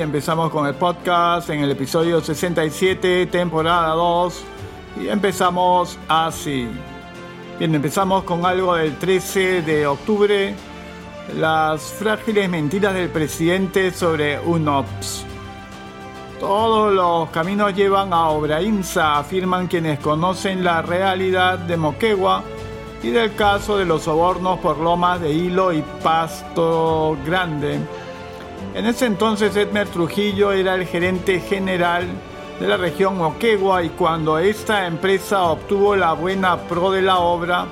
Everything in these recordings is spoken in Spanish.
empezamos con el podcast en el episodio 67, temporada 2, y empezamos así. Bien, empezamos con algo del 13 de octubre, las frágiles mentiras del presidente sobre UNOPS. Todos los caminos llevan a Obrainsa, afirman quienes conocen la realidad de Moquegua y del caso de los sobornos por lomas de hilo y pasto grande. En ese entonces Edmer Trujillo era el gerente general de la región Moquegua y cuando esta empresa obtuvo la buena pro de la obra,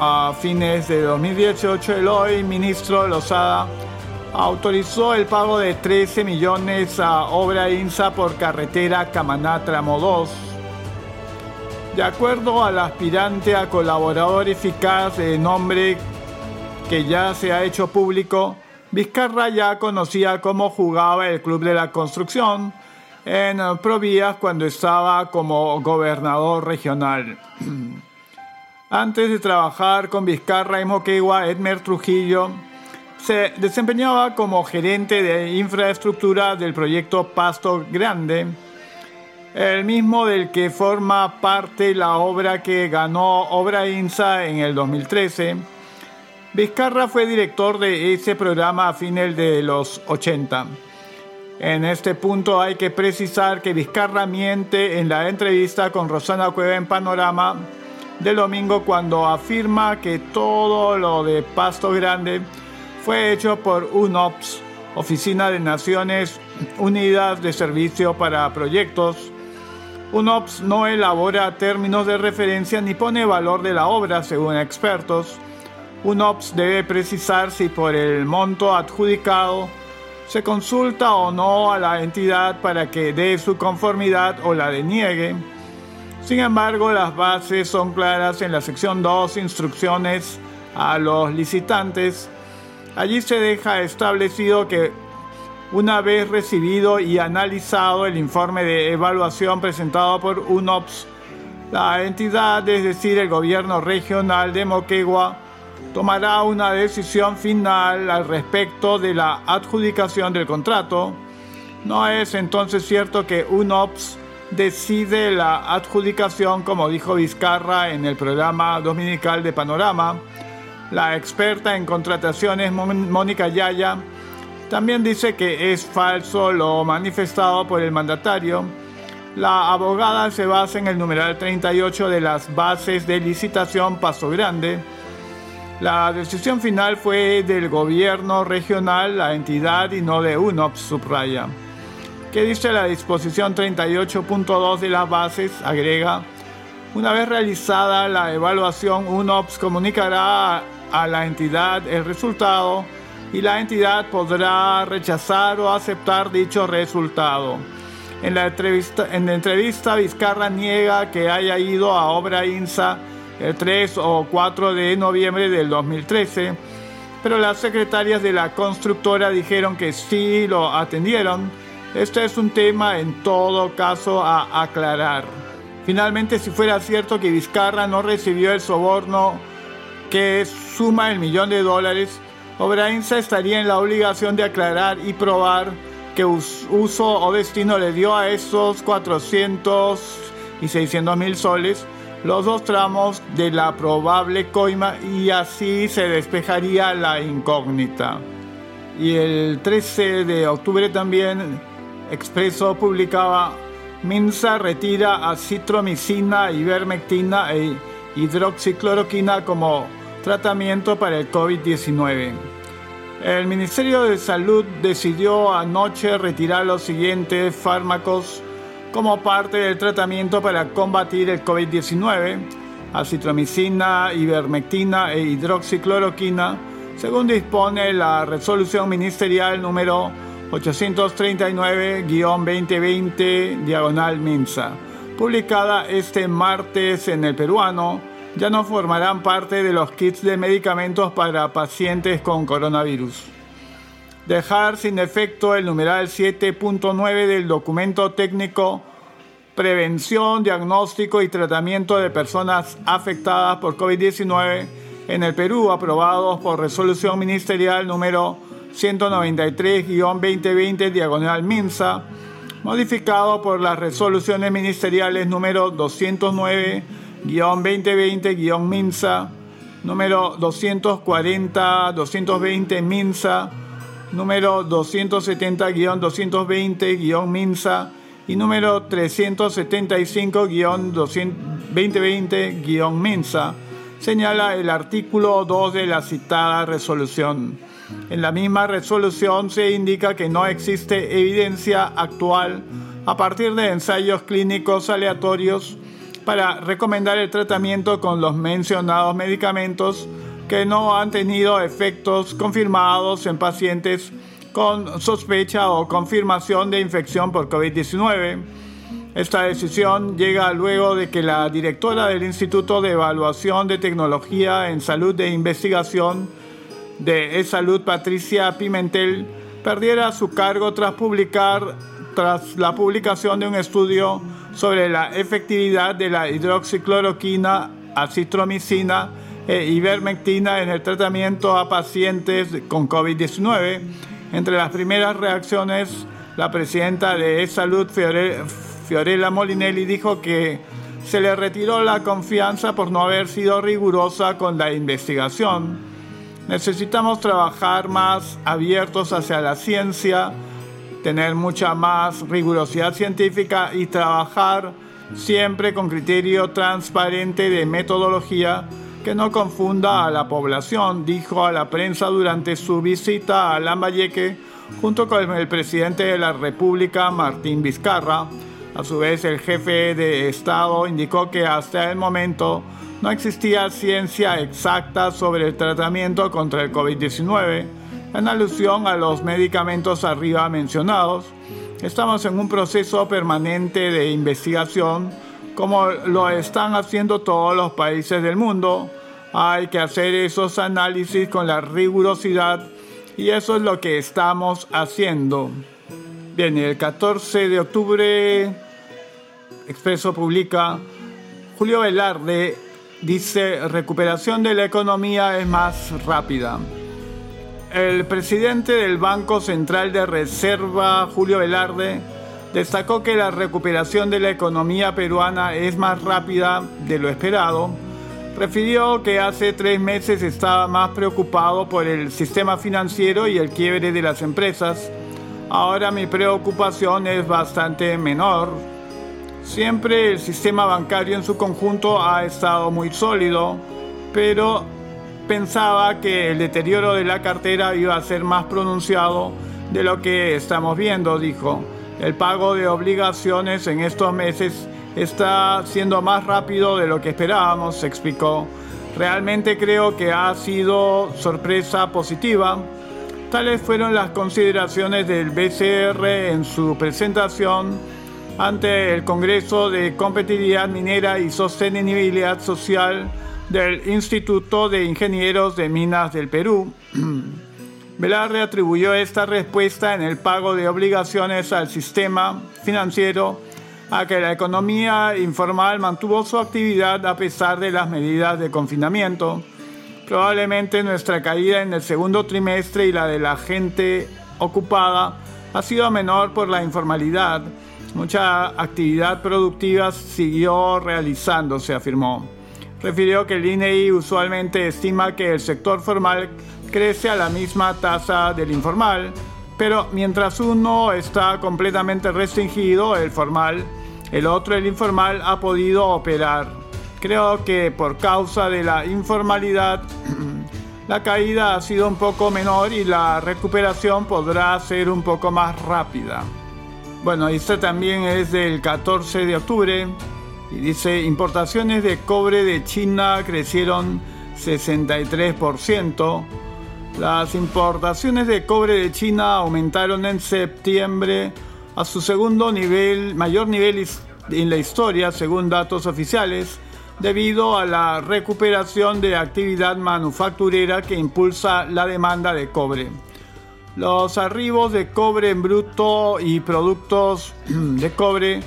a fines de 2018 el hoy ministro Lozada autorizó el pago de 13 millones a Obra INSA por carretera Camaná Tramo 2. De acuerdo al aspirante a colaborador eficaz de nombre que ya se ha hecho público, Vizcarra ya conocía cómo jugaba el Club de la Construcción en Provías cuando estaba como gobernador regional. Antes de trabajar con Vizcarra y Moquegua, Edmer Trujillo se desempeñaba como gerente de infraestructura del proyecto Pasto Grande, el mismo del que forma parte la obra que ganó Obra INSA en el 2013. Vizcarra fue director de ese programa a fines de los 80. En este punto hay que precisar que Vizcarra miente en la entrevista con Rosana Cueva en Panorama del domingo cuando afirma que todo lo de Pasto Grande fue hecho por UNOPS, Oficina de Naciones Unidas de Servicio para Proyectos. UNOPS no elabora términos de referencia ni pone valor de la obra, según expertos. UNOPS debe precisar si por el monto adjudicado se consulta o no a la entidad para que dé su conformidad o la deniegue. Sin embargo, las bases son claras en la sección 2, instrucciones a los licitantes Allí se deja establecido que una vez recibido y analizado el informe de evaluación presentado por UNOPS, la entidad, es decir, el gobierno regional de Moquegua, tomará una decisión final al respecto de la adjudicación del contrato. No es entonces cierto que UNOPS decide la adjudicación, como dijo Vizcarra en el programa dominical de Panorama, la experta en contrataciones Mónica Yaya también dice que es falso lo manifestado por el mandatario. La abogada se basa en el numeral 38 de las bases de licitación Paso Grande. La decisión final fue del gobierno regional, la entidad y no de UNOPS, subraya. ¿Qué dice la disposición 38.2 de las bases? Agrega. Una vez realizada la evaluación, UNOPS comunicará a la entidad el resultado y la entidad podrá rechazar o aceptar dicho resultado. En la entrevista, en entrevista Vizcarra niega que haya ido a Obra INSA el 3 o 4 de noviembre del 2013, pero las secretarias de la constructora dijeron que sí lo atendieron. Este es un tema en todo caso a aclarar. Finalmente, si fuera cierto que Vizcarra no recibió el soborno que suma el millón de dólares, Obrainsa estaría en la obligación de aclarar y probar qué uso o destino le dio a esos 400 y 600 mil soles los dos tramos de la probable coima y así se despejaría la incógnita. Y el 13 de octubre también Expreso publicaba Minsa retira acitromicina, ivermectina e hidroxicloroquina como tratamiento para el COVID-19. El Ministerio de Salud decidió anoche retirar los siguientes fármacos como parte del tratamiento para combatir el COVID-19, acitromicina, ivermectina e hidroxicloroquina, según dispone la resolución ministerial número 839-2020 diagonal MINSA, publicada este martes en el peruano ya no formarán parte de los kits de medicamentos para pacientes con coronavirus. Dejar sin efecto el numeral 7.9 del documento técnico Prevención, diagnóstico y tratamiento de personas afectadas por COVID-19 en el Perú, aprobados por resolución ministerial número 193-2020 diagonal MINSA, modificado por las resoluciones ministeriales número 209-2020-MINSA, número 240-220 MINSA, número 270-220-MINSA y número 375-2020-MINSA, señala el artículo 2 de la citada resolución. En la misma resolución se indica que no existe evidencia actual a partir de ensayos clínicos aleatorios para recomendar el tratamiento con los mencionados medicamentos que no han tenido efectos confirmados en pacientes con sospecha o confirmación de infección por COVID-19. Esta decisión llega luego de que la directora del Instituto de Evaluación de Tecnología en Salud e Investigación de E-Salud, Patricia Pimentel, perdiera su cargo tras publicar tras la publicación de un estudio sobre la efectividad de la hidroxicloroquina, acitromicina e ivermectina en el tratamiento a pacientes con COVID-19. Entre las primeras reacciones, la presidenta de E-Salud, Fiorella Molinelli, dijo que se le retiró la confianza por no haber sido rigurosa con la investigación. Necesitamos trabajar más abiertos hacia la ciencia, tener mucha más rigurosidad científica y trabajar siempre con criterio transparente de metodología que no confunda a la población, dijo a la prensa durante su visita a Lambayeque junto con el presidente de la República, Martín Vizcarra. A su vez, el jefe de Estado indicó que hasta el momento no existía ciencia exacta sobre el tratamiento contra el COVID-19. En alusión a los medicamentos arriba mencionados, estamos en un proceso permanente de investigación como lo están haciendo todos los países del mundo. Hay que hacer esos análisis con la rigurosidad y eso es lo que estamos haciendo. Bien, el 14 de octubre, Expreso publica Julio Velarde dice, recuperación de la economía es más rápida. El presidente del Banco Central de Reserva, Julio Velarde, destacó que la recuperación de la economía peruana es más rápida de lo esperado. Refirió que hace tres meses estaba más preocupado por el sistema financiero y el quiebre de las empresas. Ahora mi preocupación es bastante menor Siempre el sistema bancario en su conjunto ha estado muy sólido, pero pensaba que el deterioro de la cartera iba a ser más pronunciado de lo que estamos viendo, dijo. El pago de obligaciones en estos meses está siendo más rápido de lo que esperábamos, explicó. Realmente creo que ha sido sorpresa positiva. Tales fueron las consideraciones del BCR en su presentación ante el Congreso de Competitividad Minera y Sostenibilidad Social del Instituto de Ingenieros de Minas del Perú. Velarde atribuyó esta respuesta en el pago de obligaciones al sistema financiero a que la economía informal mantuvo su actividad a pesar de las medidas de confinamiento. Probablemente nuestra caída en el segundo trimestre y la de la gente ocupada ha sido menor por la informalidad Mucha actividad productiva siguió realizándose, afirmó. Refirió que el INEI usualmente estima que el sector formal crece a la misma tasa del informal, pero mientras uno está completamente restringido, el formal, el otro, el informal, ha podido operar. Creo que por causa de la informalidad, la caída ha sido un poco menor y la recuperación podrá ser un poco más rápida. Bueno, esta también es del 14 de octubre y dice, importaciones de cobre de China crecieron 63%. Las importaciones de cobre de China aumentaron en septiembre a su segundo nivel, mayor nivel en la historia, según datos oficiales, debido a la recuperación de actividad manufacturera que impulsa la demanda de cobre. Los arribos de cobre en bruto y productos de cobre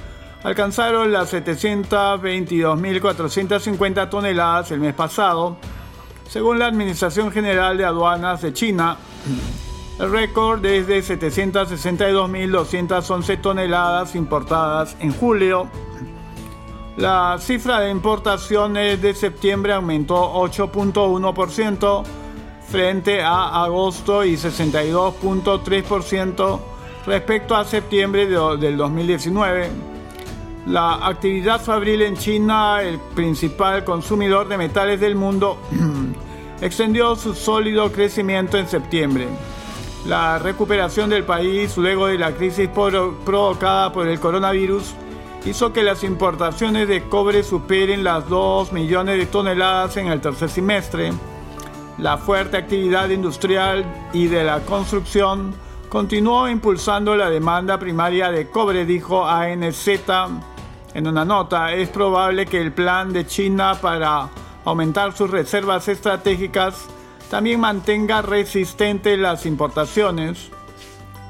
alcanzaron las 722.450 toneladas el mes pasado, según la Administración General de Aduanas de China. El récord es de 762.211 toneladas importadas en julio. La cifra de importaciones de septiembre aumentó 8.1% frente a agosto y 62.3% respecto a septiembre del 2019. La actividad fabril en China, el principal consumidor de metales del mundo, extendió su sólido crecimiento en septiembre. La recuperación del país luego de la crisis provocada por el coronavirus hizo que las importaciones de cobre superen las 2 millones de toneladas en el tercer semestre. La fuerte actividad industrial y de la construcción continuó impulsando la demanda primaria de cobre, dijo ANZ en una nota. Es probable que el plan de China para aumentar sus reservas estratégicas también mantenga resistentes las importaciones.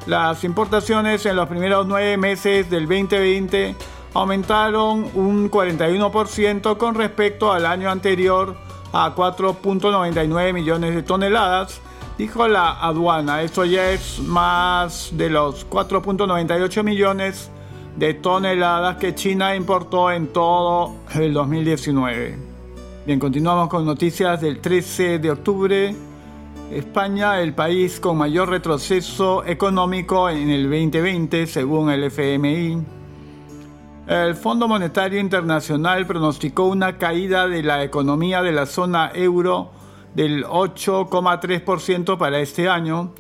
Las importaciones en los primeros nueve meses del 2020 aumentaron un 41% con respecto al año anterior a 4.99 millones de toneladas, dijo la aduana. Esto ya es más de los 4.98 millones de toneladas que China importó en todo el 2019. Continuamos con noticias del 13 de octubre. España, el país con mayor retroceso económico en el 2020, según el FMI. El Fondo Monetario Internacional pronosticó una caída de la economía de la zona euro del 8,3% para este año,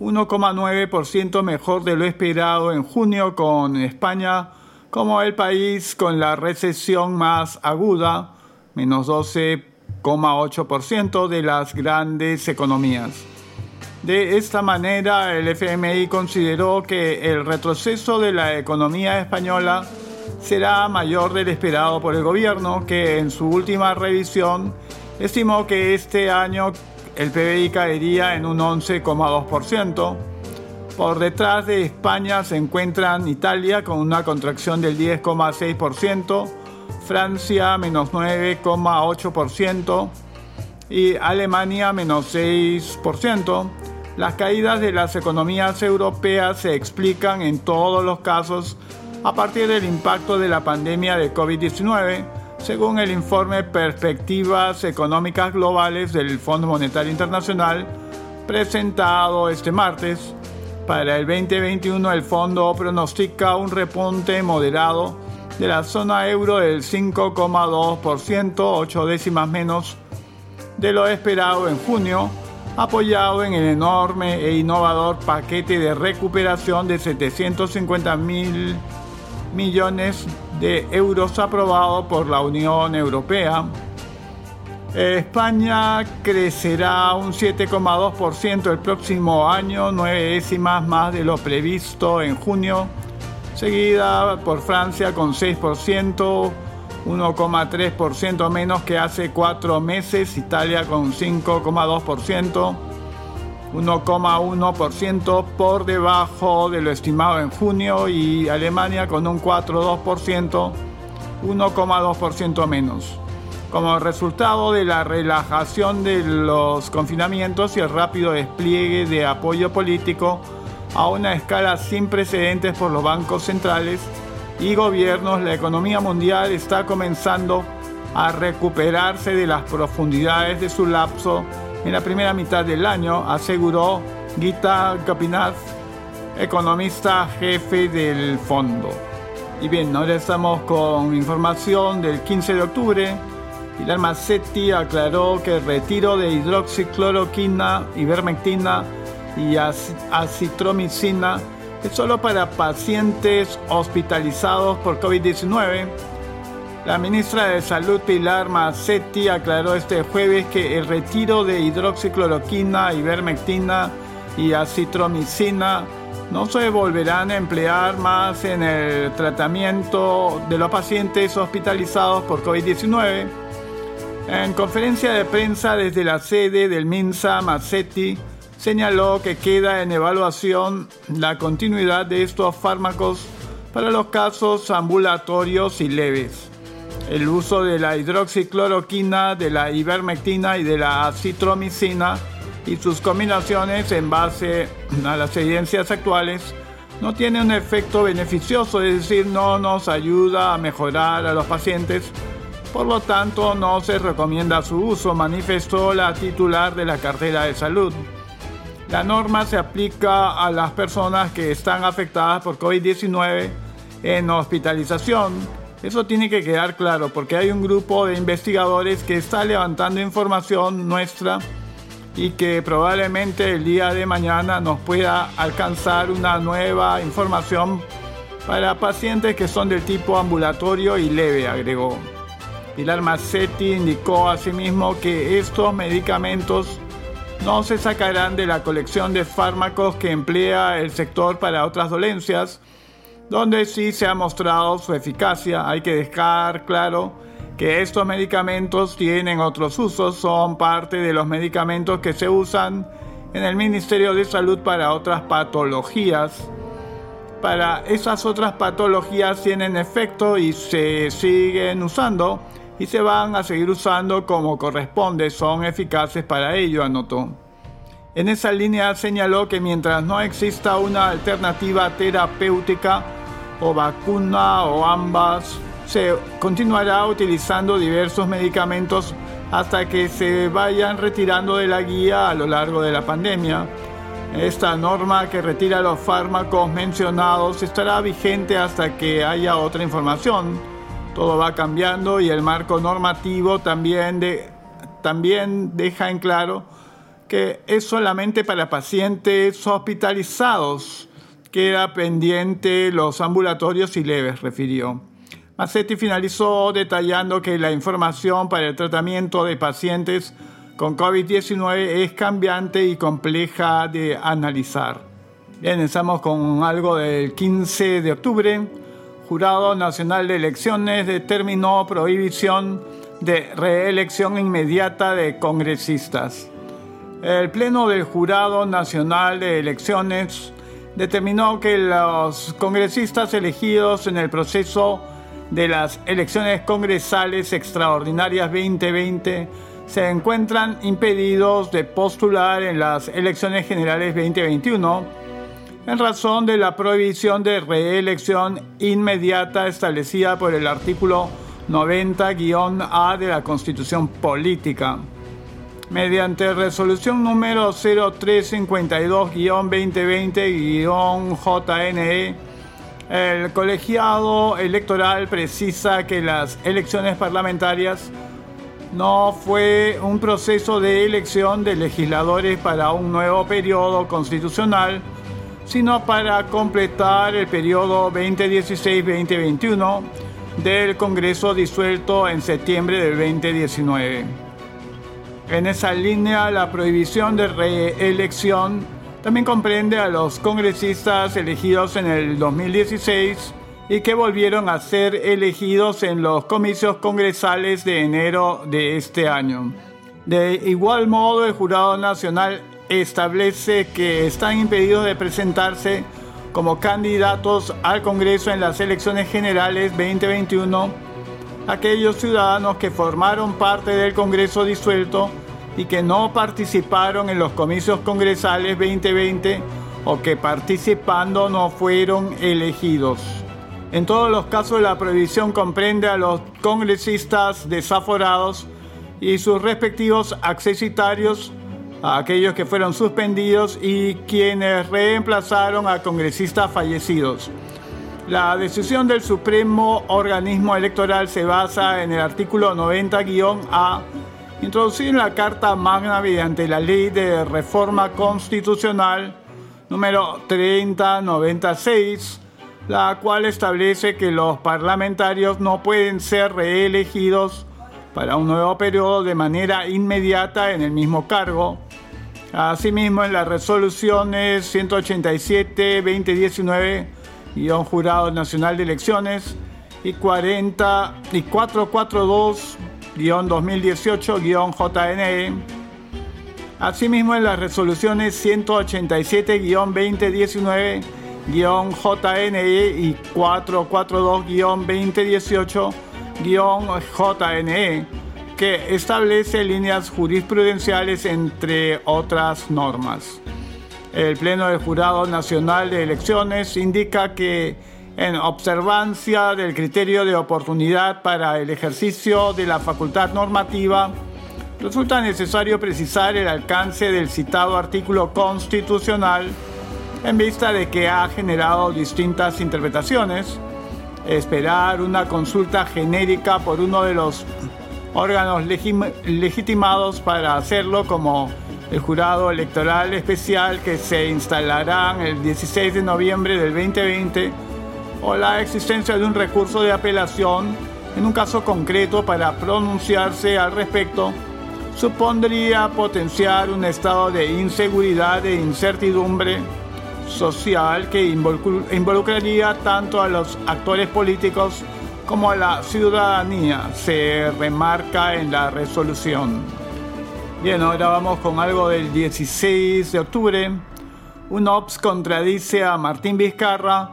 1,9% mejor de lo esperado en junio con España como el país con la recesión más aguda, menos 12,8% de las grandes economías. De esta manera, el FMI consideró que el retroceso de la economía española será mayor del esperado por el gobierno, que en su última revisión estimó que este año el PBI caería en un 11,2%. Por detrás de España se encuentran Italia con una contracción del 10,6%, Francia menos 9,8% y Alemania menos 6%. Las caídas de las economías europeas se explican en todos los casos a partir del impacto de la pandemia de COVID-19, según el informe Perspectivas Económicas Globales del Fondo Monetario Internacional, presentado este martes. Para el 2021 el fondo pronostica un repunte moderado de la zona euro del 5,2%, 8 décimas menos de lo esperado en junio, apoyado en el enorme e innovador paquete de recuperación de 750 mil millones de euros aprobado por la Unión Europea. España crecerá un 7,2% el próximo año, nueve décimas más de lo previsto en junio, seguida por Francia con 6%, 1,3% menos que hace cuatro meses, Italia con 5,2%, 1,1% por debajo de lo estimado en junio y Alemania con un 4,2%, 1,2% menos. Como resultado de la relajación de los confinamientos y el rápido despliegue de apoyo político a una escala sin precedentes por los bancos centrales y gobiernos, la economía mundial está comenzando a recuperarse de las profundidades de su lapso en la primera mitad del año, aseguró Gita Gopinath, economista jefe del fondo. Y bien, ahora estamos con información del 15 de octubre. Pilar Massetti aclaró que el retiro de hidroxicloroquina, ivermectina y acitromicina es solo para pacientes hospitalizados por COVID-19 la ministra de Salud Pilar Massetti aclaró este jueves que el retiro de hidroxicloroquina, ivermectina y acitromicina no se volverán a emplear más en el tratamiento de los pacientes hospitalizados por COVID-19. En conferencia de prensa desde la sede del MINSA, Massetti señaló que queda en evaluación la continuidad de estos fármacos para los casos ambulatorios y leves el uso de la hidroxicloroquina, de la ivermectina y de la acitromicina y sus combinaciones en base a las evidencias actuales no tiene un efecto beneficioso, es decir, no nos ayuda a mejorar a los pacientes, por lo tanto no se recomienda su uso, manifestó la titular de la cartera de salud. La norma se aplica a las personas que están afectadas por COVID-19 en hospitalización. Eso tiene que quedar claro porque hay un grupo de investigadores que está levantando información nuestra y que probablemente el día de mañana nos pueda alcanzar una nueva información para pacientes que son del tipo ambulatorio y leve, agregó. Pilar Massetti indicó asimismo que estos medicamentos no se sacarán de la colección de fármacos que emplea el sector para otras dolencias, donde sí se ha mostrado su eficacia. Hay que dejar claro que estos medicamentos tienen otros usos, son parte de los medicamentos que se usan en el Ministerio de Salud para otras patologías. Para esas otras patologías tienen efecto y se siguen usando y se van a seguir usando como corresponde, son eficaces para ello, anotó. En esa línea señaló que mientras no exista una alternativa terapéutica o vacuna o ambas, se continuará utilizando diversos medicamentos hasta que se vayan retirando de la guía a lo largo de la pandemia. Esta norma que retira los fármacos mencionados estará vigente hasta que haya otra información. Todo va cambiando y el marco normativo también, también deja en claro que es solamente para pacientes hospitalizados. Queda pendiente los ambulatorios y leves, refirió. Massetti finalizó detallando que la información para el tratamiento de pacientes con COVID-19 es cambiante y compleja de analizar. Bien, empezamos con algo del 15 de octubre. Jurado Nacional de Elecciones determinó prohibición de reelección inmediata de congresistas. El Pleno del Jurado Nacional de Elecciones determinó que los congresistas elegidos en el proceso de las elecciones congresales extraordinarias 2020 se encuentran impedidos de postular en las elecciones generales 2021 en razón de la prohibición de reelección inmediata establecida por el artículo 90-A de la Constitución Política. Mediante resolución número 0352-2020-JNE, el colegiado electoral precisa que las elecciones parlamentarias no fue un proceso de elección de legisladores para un nuevo periodo constitucional, sino para completar el periodo 2016-2021 del Congreso disuelto en septiembre del 2019. En esa línea, la prohibición de reelección también comprende a los congresistas elegidos en el 2016 y que volvieron a ser elegidos en los comicios congresales de enero de este año. De igual modo, el Jurado Nacional establece que están impedidos de presentarse como candidatos al Congreso en las elecciones generales 2021 aquellos ciudadanos que formaron parte del Congreso disuelto y que no participaron en los comicios congresales 2020 o que participando no fueron elegidos. En todos los casos la prohibición comprende a los congresistas desaforados y sus respectivos accesitarios, a aquellos que fueron suspendidos y quienes reemplazaron a congresistas fallecidos. La decisión del Supremo Organismo Electoral se basa en el artículo 90-A introducido en la Carta Magna mediante la Ley de Reforma Constitucional número 3096, la cual establece que los parlamentarios no pueden ser reelegidos para un nuevo periodo de manera inmediata en el mismo cargo. Asimismo, en las resoluciones 187-2019, Jurado Nacional de Elecciones, y 40 y 442 2018-JNE. Asimismo, en las resoluciones 187-2019-JNE y 442-2018-JNE, que establece líneas jurisprudenciales entre otras normas. El Pleno del Jurado Nacional de Elecciones indica que en observancia del criterio de oportunidad para el ejercicio de la facultad normativa, resulta necesario precisar el alcance del citado artículo constitucional en vista de que ha generado distintas interpretaciones, esperar una consulta genérica por uno de los órganos legitimados para hacerlo como el jurado electoral especial que se instalará el 16 de noviembre del 2020 o la existencia de un recurso de apelación en un caso concreto para pronunciarse al respecto supondría potenciar un estado de inseguridad e incertidumbre social que involucraría tanto a los actores políticos como a la ciudadanía, se remarca en la resolución. Bien, ahora vamos con algo del 16 de octubre. Un OPS contradice a Martín Vizcarra.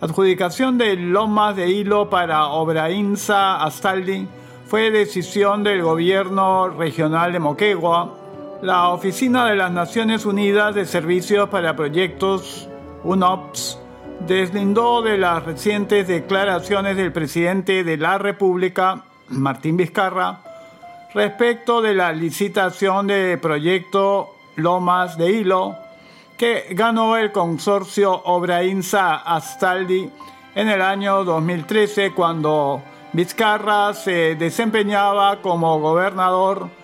Adjudicación de lomas de hilo para Obrainsa Astaldi fue decisión del gobierno regional de Moquegua. La Oficina de las Naciones Unidas de Servicios para Proyectos, UNOPS, deslindó de las recientes declaraciones del presidente de la República, Martín Vizcarra, respecto de la licitación de proyecto Lomas de Hilo, que ganó el consorcio Obrainsa Astaldi en el año 2013 cuando Vizcarra se desempeñaba como gobernador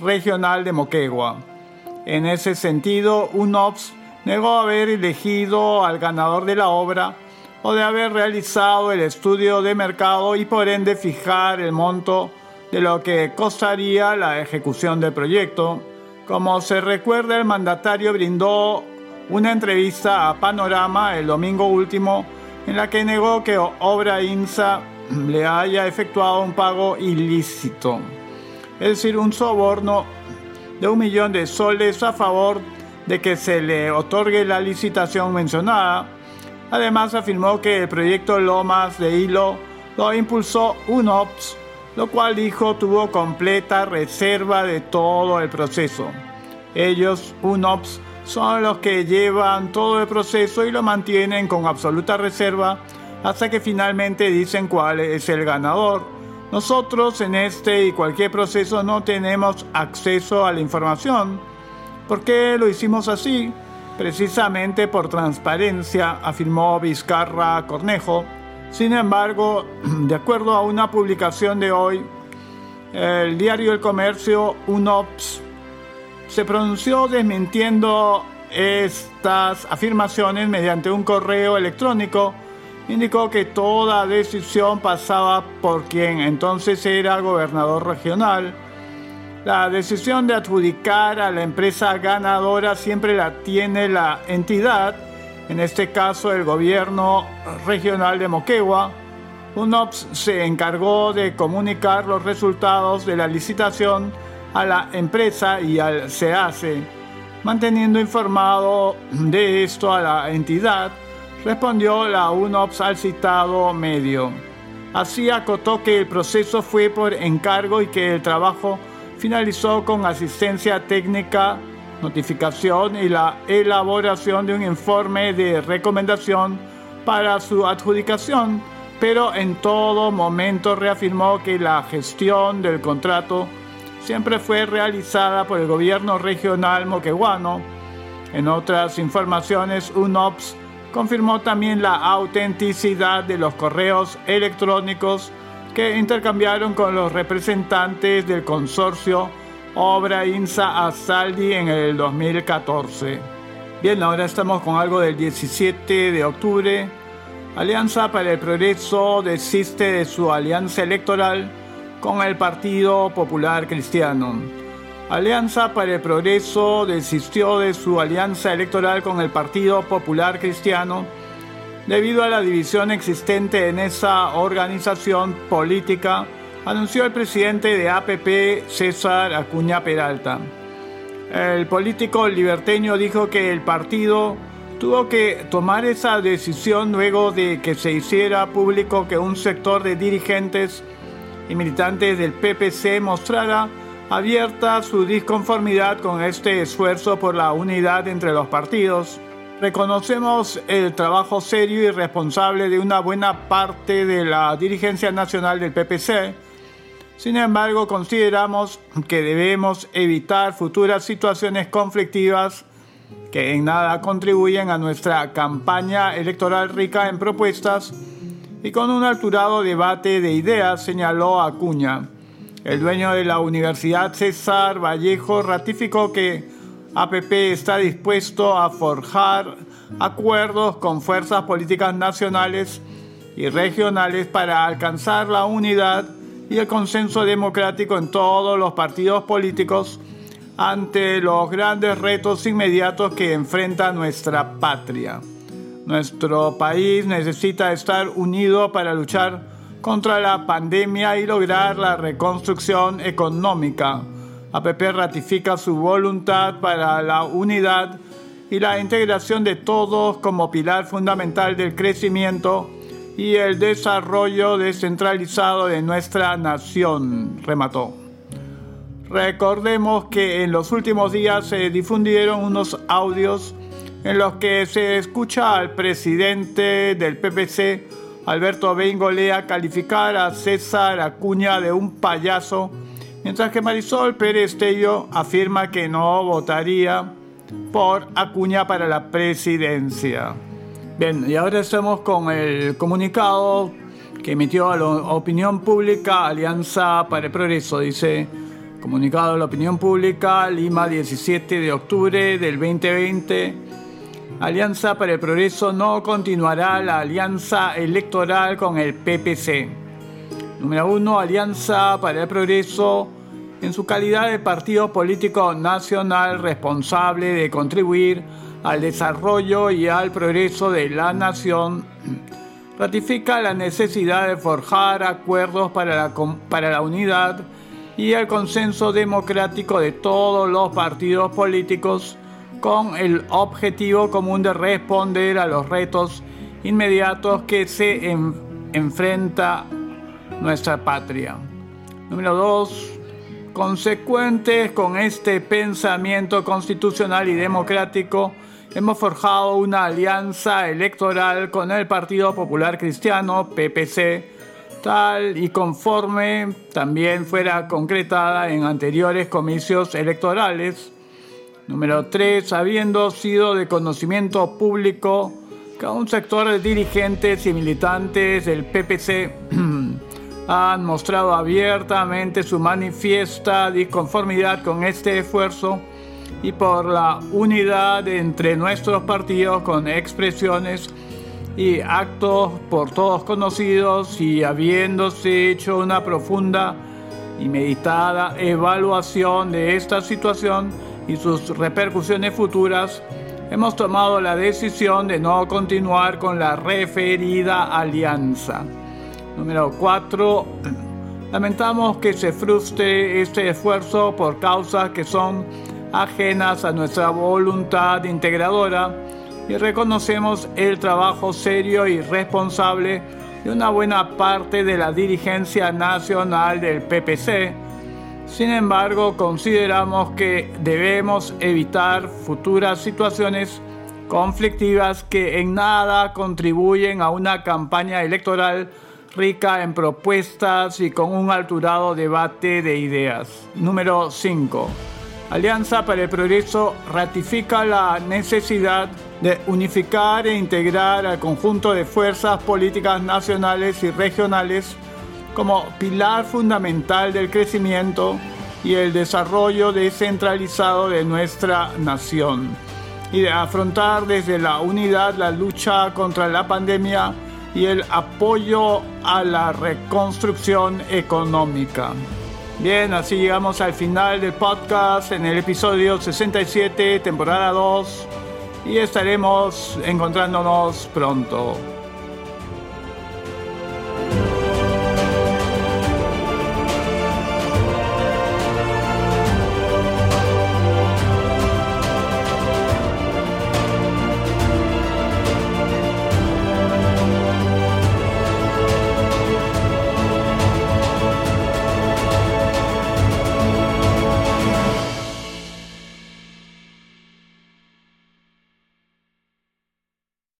regional de Moquegua. En ese sentido, UNOPS negó haber elegido al ganador de la obra o de haber realizado el estudio de mercado y por ende fijar el monto de lo que costaría la ejecución del proyecto. Como se recuerda, el mandatario brindó una entrevista a Panorama el domingo último en la que negó que Obra INSA le haya efectuado un pago ilícito, es decir, un soborno de un millón de soles a favor de que se le otorgue la licitación mencionada. Además afirmó que el proyecto Lomas de Hilo lo impulsó UNOPS, lo cual dijo tuvo completa reserva de todo el proceso. Ellos, UNOPS, son los que llevan todo el proceso y lo mantienen con absoluta reserva hasta que finalmente dicen cuál es el ganador. Nosotros en este y cualquier proceso no tenemos acceso a la información ¿Por qué lo hicimos así? Precisamente por transparencia, afirmó Vizcarra Cornejo. Sin embargo, de acuerdo a una publicación de hoy, el diario El Comercio, UNOPS, se pronunció desmintiendo estas afirmaciones mediante un correo electrónico. Indicó que toda decisión pasaba por quien entonces era gobernador regional, la decisión de adjudicar a la empresa ganadora siempre la tiene la entidad, en este caso el gobierno regional de Moquegua. UNOPS se encargó de comunicar los resultados de la licitación a la empresa y al SEACE. Manteniendo informado de esto a la entidad, respondió la UNOPS al citado medio. Así acotó que el proceso fue por encargo y que el trabajo finalizó con asistencia técnica, notificación y la elaboración de un informe de recomendación para su adjudicación, pero en todo momento reafirmó que la gestión del contrato siempre fue realizada por el gobierno regional moqueguano. En otras informaciones, UNOPS confirmó también la autenticidad de los correos electrónicos que intercambiaron con los representantes del consorcio Obra INSA Asaldi en el 2014. Bien, ahora estamos con algo del 17 de octubre. Alianza para el Progreso desiste de su alianza electoral con el Partido Popular Cristiano. Alianza para el Progreso desistió de su alianza electoral con el Partido Popular Cristiano debido a la división existente en esa organización política, anunció el presidente de APP, César Acuña Peralta. El político liberteño dijo que el partido tuvo que tomar esa decisión luego de que se hiciera público que un sector de dirigentes y militantes del PPC mostrara abierta su disconformidad con este esfuerzo por la unidad entre los partidos. Reconocemos el trabajo serio y responsable de una buena parte de la dirigencia nacional del PPC. Sin embargo, consideramos que debemos evitar futuras situaciones conflictivas que en nada contribuyen a nuestra campaña electoral rica en propuestas y con un alturado debate de ideas, señaló Acuña. El dueño de la Universidad César Vallejo ratificó que APP está dispuesto a forjar acuerdos con fuerzas políticas nacionales y regionales para alcanzar la unidad y el consenso democrático en todos los partidos políticos ante los grandes retos inmediatos que enfrenta nuestra patria. Nuestro país necesita estar unido para luchar contra la pandemia y lograr la reconstrucción económica. APP ratifica su voluntad para la unidad y la integración de todos como pilar fundamental del crecimiento y el desarrollo descentralizado de nuestra nación, remató. Recordemos que en los últimos días se difundieron unos audios en los que se escucha al presidente del PPC, Alberto Bengolea, calificar a César Acuña de un payaso, mientras que Marisol Pérez Tello afirma que no votaría por Acuña para la presidencia. Bien, y ahora estamos con el comunicado que emitió a la opinión pública Alianza para el Progreso. Dice, comunicado a la opinión pública, Lima 17 de octubre del 2020 Alianza para el Progreso no continuará la alianza electoral con el PPC. Número 1. Alianza para el Progreso, en su calidad de partido político nacional responsable de contribuir al desarrollo y al progreso de la nación, ratifica la necesidad de forjar acuerdos para la, para la unidad y el consenso democrático de todos los partidos políticos con el objetivo común de responder a los retos inmediatos que se enfrenta nuestra patria. Número 2. Consecuentes con este pensamiento constitucional y democrático, hemos forjado una alianza electoral con el Partido Popular Cristiano, PPC, tal y conforme también fuera concretada en anteriores comicios electorales Número 3. Habiendo sido de conocimiento público que un sector de dirigentes y militantes del PPC han mostrado abiertamente su manifiesta disconformidad con este esfuerzo y por la unidad entre nuestros partidos con expresiones y actos por todos conocidos y habiéndose hecho una profunda y meditada evaluación de esta situación, y sus repercusiones futuras, hemos tomado la decisión de no continuar con la referida alianza. Número 4. Lamentamos que se frustre este esfuerzo por causas que son ajenas a nuestra voluntad integradora y reconocemos el trabajo serio y responsable de una buena parte de la dirigencia nacional del PPC sin embargo, consideramos que debemos evitar futuras situaciones conflictivas que en nada contribuyen a una campaña electoral rica en propuestas y con un alturado debate de ideas. Número 5. Alianza para el Progreso ratifica la necesidad de unificar e integrar al conjunto de fuerzas políticas nacionales y regionales como pilar fundamental del crecimiento y el desarrollo descentralizado de nuestra nación y de afrontar desde la unidad la lucha contra la pandemia y el apoyo a la reconstrucción económica. Bien, así llegamos al final del podcast en el episodio 67, temporada 2, y estaremos encontrándonos pronto.